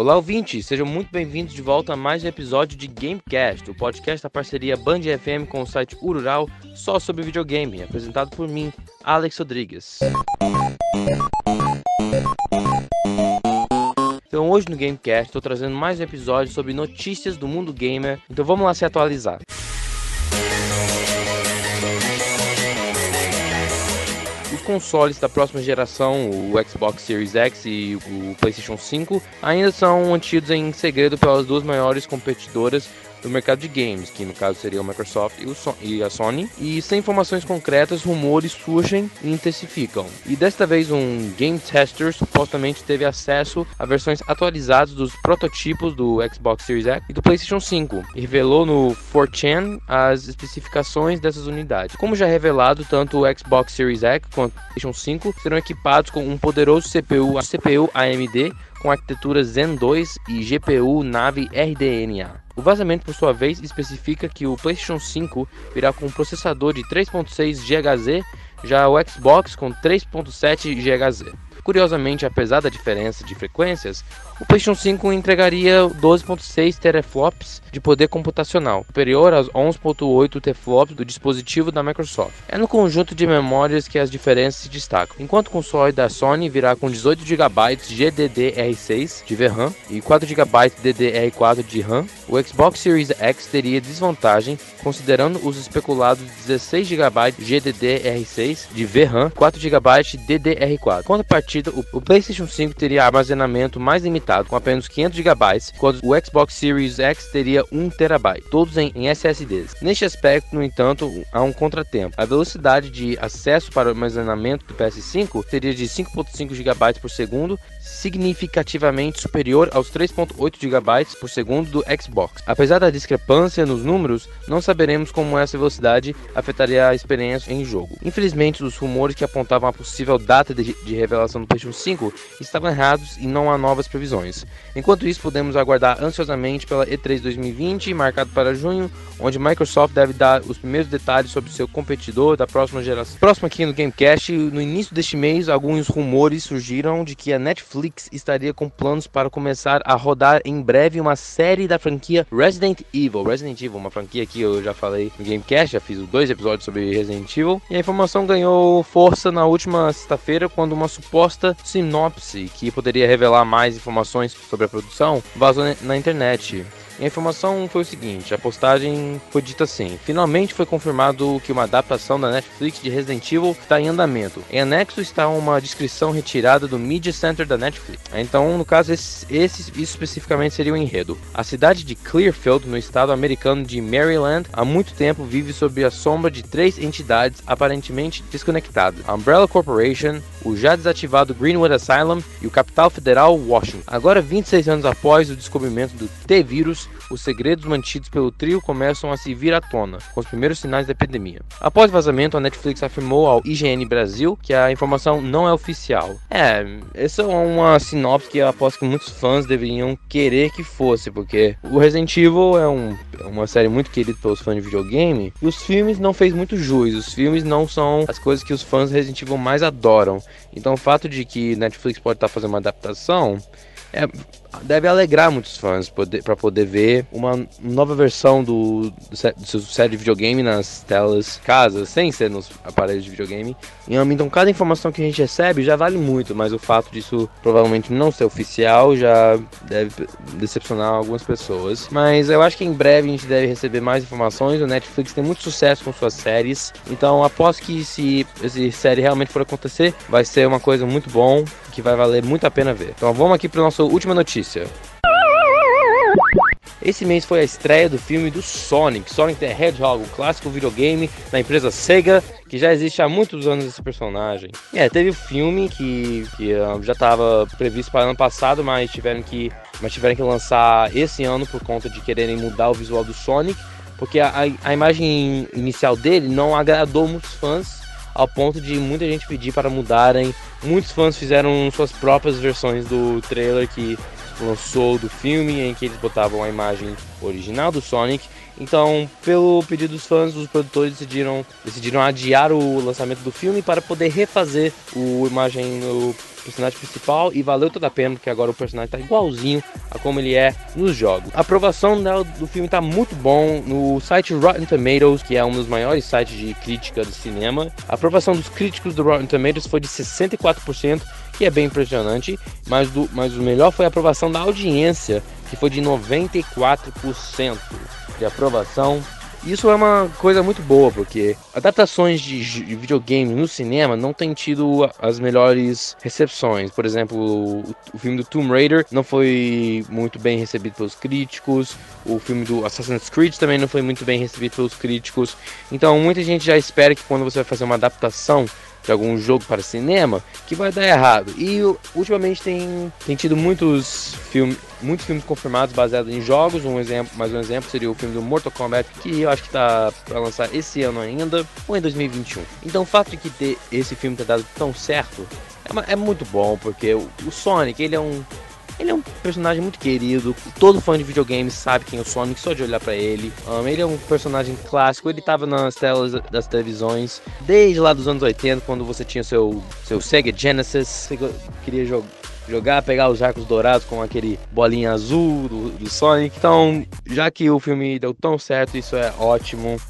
Olá, ouvintes! Sejam muito bem-vindos de volta a mais um episódio de Gamecast, o podcast da parceria Band FM com o site Urural só sobre videogame, apresentado por mim, Alex Rodrigues. Então hoje no Gamecast estou trazendo mais um episódio sobre notícias do mundo gamer, então vamos lá se atualizar. Consoles da próxima geração, o Xbox Series X e o PlayStation 5, ainda são mantidos em segredo pelas duas maiores competidoras do mercado de games, que no caso seria o Microsoft e, a Sony, e sem informações concretas, rumores surgem e intensificam. E desta vez um game tester supostamente teve acesso a versões atualizadas dos prototipos do Xbox Series X e do PlayStation 5 e revelou no 4chan as especificações dessas unidades. Como já revelado, tanto o Xbox Series X quanto o PlayStation 5 serão equipados com um poderoso CPU, CPU AMD com arquitetura Zen 2 e GPU Nave RDNA. O vazamento, por sua vez, especifica que o PlayStation 5 virá com um processador de 3.6 GHz, já o Xbox com 3.7 GHz. Curiosamente, apesar da diferença de frequências, o PlayStation 5 entregaria 12.6 teraflops de poder computacional, superior aos 11.8 teraflops do dispositivo da Microsoft. É no conjunto de memórias que as diferenças se destacam. Enquanto o console da Sony virá com 18 GB GDDR6 de VRAM e 4 GB DDR4 de RAM, o Xbox Series X teria desvantagem considerando os especulados 16 GB GDDR6 de VRAM, 4 GB DDR4. Contrapartida, o PlayStation 5 teria armazenamento mais limitado limitado, com apenas 500 GB, quando o Xbox Series X teria 1 TB, todos em, em SSDs. Neste aspecto, no entanto, há um contratempo. A velocidade de acesso para o armazenamento do PS5 seria de 5.5 GB por segundo, significativamente superior aos 3.8 GB por segundo do Xbox. Apesar da discrepância nos números, não saberemos como essa velocidade afetaria a experiência em jogo. Infelizmente, os rumores que apontavam a possível data de, de revelação do PlayStation 5 estavam errados e não há novas previsões. Enquanto isso, podemos aguardar ansiosamente pela E3 2020, marcado para junho, onde Microsoft deve dar os primeiros detalhes sobre seu competidor da próxima geração. Próximo aqui no Gamecast, no início deste mês, alguns rumores surgiram de que a Netflix estaria com planos para começar a rodar em breve uma série da franquia Resident Evil. Resident Evil, uma franquia que eu já falei no Gamecast, já fiz dois episódios sobre Resident Evil. E a informação ganhou força na última sexta-feira quando uma suposta sinopse que poderia revelar mais informações sobre a produção vazou na internet. A informação foi o seguinte: a postagem foi dita assim: finalmente foi confirmado que uma adaptação da Netflix de Resident Evil está em andamento. Em anexo está uma descrição retirada do Media Center da Netflix. Então, no caso, esse, esse isso especificamente seria o enredo. A cidade de Clearfield, no estado americano de Maryland, há muito tempo vive sob a sombra de três entidades aparentemente desconectadas: a Umbrella Corporation, o já desativado Greenwood Asylum e o Capital Federal Washington. Agora, 26 anos após o descobrimento do T-Vírus, os segredos mantidos pelo trio começam a se vir à tona, com os primeiros sinais da epidemia. Após o vazamento, a Netflix afirmou ao IGN Brasil que a informação não é oficial. É, essa é uma sinopse que eu aposto que muitos fãs deveriam querer que fosse, porque o Resident Evil é, um, é uma série muito querida pelos fãs de videogame, e os filmes não fez muito jus, os filmes não são as coisas que os fãs de Resident Evil mais adoram. Então o fato de que Netflix pode estar fazendo uma adaptação é, deve alegrar muitos fãs para poder ver uma nova versão do, do, do série de videogame nas telas casas, sem ser nos aparelhos de videogame. Então, cada informação que a gente recebe já vale muito, mas o fato disso provavelmente não ser oficial já deve decepcionar algumas pessoas. Mas eu acho que em breve a gente deve receber mais informações. O Netflix tem muito sucesso com suas séries, então após que se essa série realmente for acontecer, vai ser uma coisa muito bom que vai valer muito a pena ver. Então vamos aqui para nossa última notícia. Esse mês foi a estreia do filme do Sonic, Sonic the Hedgehog, o clássico videogame da empresa Sega, que já existe há muitos anos esse personagem. É, teve o filme que, que uh, já estava previsto para ano passado, mas tiveram que mas tiveram que lançar esse ano por conta de quererem mudar o visual do Sonic, porque a, a imagem inicial dele não agradou muitos fãs ao ponto de muita gente pedir para mudarem. Muitos fãs fizeram suas próprias versões do trailer que lançou do filme, em que eles botavam a imagem original do Sonic. Então, pelo pedido dos fãs, os produtores decidiram, decidiram adiar o lançamento do filme para poder refazer o imagem, o personagem principal e valeu toda a pena, porque agora o personagem tá igualzinho a como ele é nos jogos. A aprovação do filme tá muito bom no site Rotten Tomatoes, que é um dos maiores sites de crítica do cinema. A aprovação dos críticos do Rotten Tomatoes foi de 64%, que é bem impressionante, mas, do, mas o melhor foi a aprovação da audiência, que foi de 94% de aprovação isso é uma coisa muito boa, porque adaptações de, de videogame no cinema não tem tido as melhores recepções. Por exemplo, o, o, filme do Tomb Raider não foi muito bem recebido pelos críticos, o filme do Assassin's Creed também não foi muito bem recebido pelos críticos. Então, muita gente já espera que quando você vai fazer uma adaptação de algum jogo para cinema que vai dar errado. E ultimamente tem, tem tido muitos filmes, muitos filmes confirmados baseados em jogos. Um exemplo, mais um exemplo seria o filme do Mortal Kombat, que eu acho que está para lançar esse ano ainda ou em 2021. Então o fato de que ter esse filme ter dado tão certo é, é muito bom, porque o, o Sonic ele é um ele é um personagem muito querido. Todo fã de videogames sabe quem é o Sonic só de olhar para ele. Um, ele é um personagem clássico. Ele tava nas telas das televisões desde lá dos anos 80, quando você tinha seu, seu Sega Genesis. Você queria jogar jogar, pegar os arcos dourados com aquele bolinha azul do, do, Sonic. Então, já que o filme deu tão certo, isso é ótimo.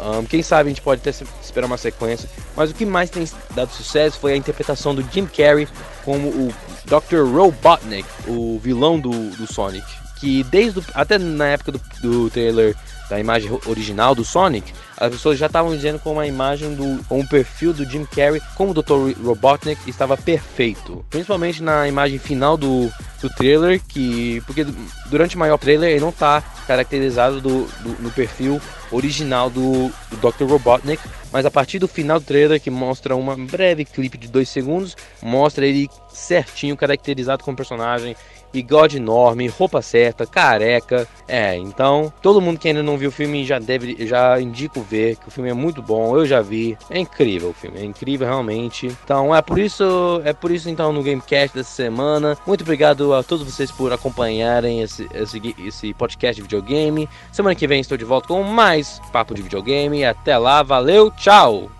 Um, quem sabe a gente pode até esperar uma sequência. Mas o que mais tem dado sucesso foi a interpretação do Jim Carrey como o Dr. Robotnik, o vilão do, do Sonic. Que desde o, até na época do, do trailer da imagem original do Sonic, as pessoas já estavam dizendo com uma imagem do com o perfil do Jim Carrey como o Dr. Robotnik estava perfeito. Principalmente na imagem final do, do trailer, que porque durante o maior trailer ele não está caracterizado do, do, no perfil original do, do Dr. Robotnik, mas a partir do final do trailer, que mostra uma breve clipe de dois segundos, mostra ele certinho caracterizado como personagem bigode enorme, roupa certa, careca. É, então todo mundo que ainda não viu o filme já deve, já indico ver que o filme é muito bom. Eu já vi, é incrível o filme, é incrível realmente. Então é por isso, é por isso então no Gamecast dessa semana. Muito obrigado a todos vocês por acompanharem esse, esse, esse podcast de videogame. Semana que vem estou de volta com mais papo de videogame. Até lá, valeu, tchau.